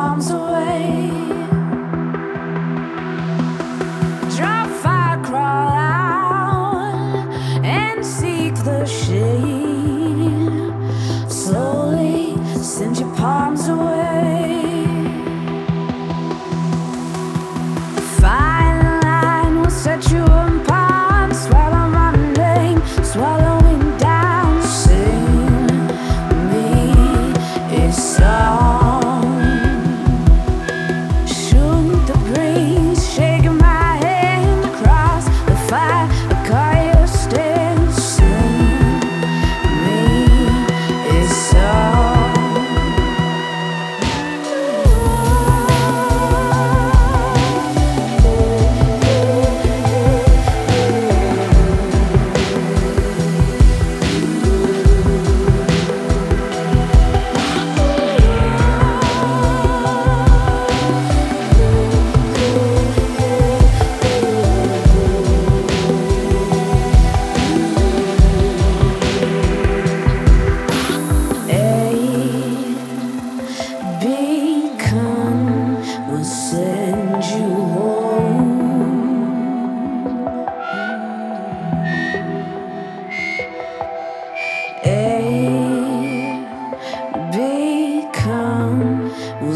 arms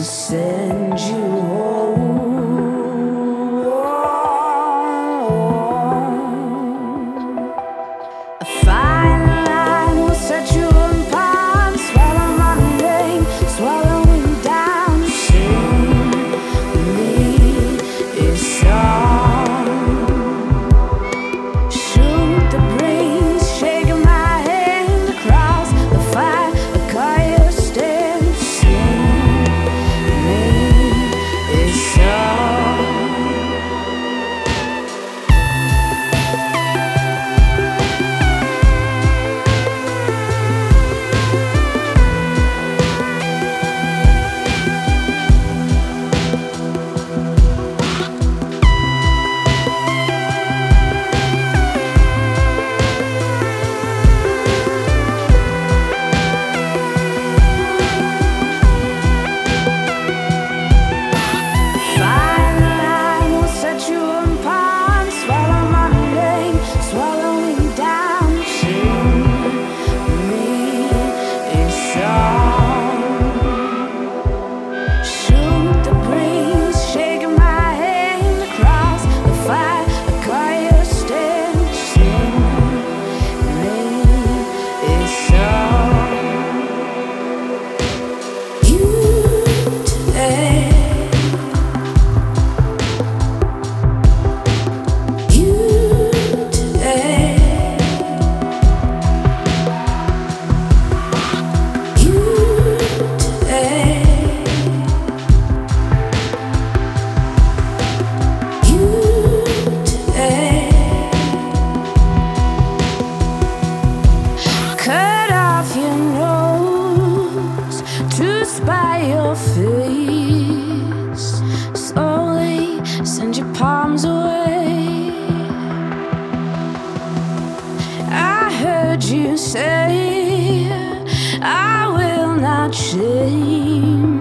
said not shame.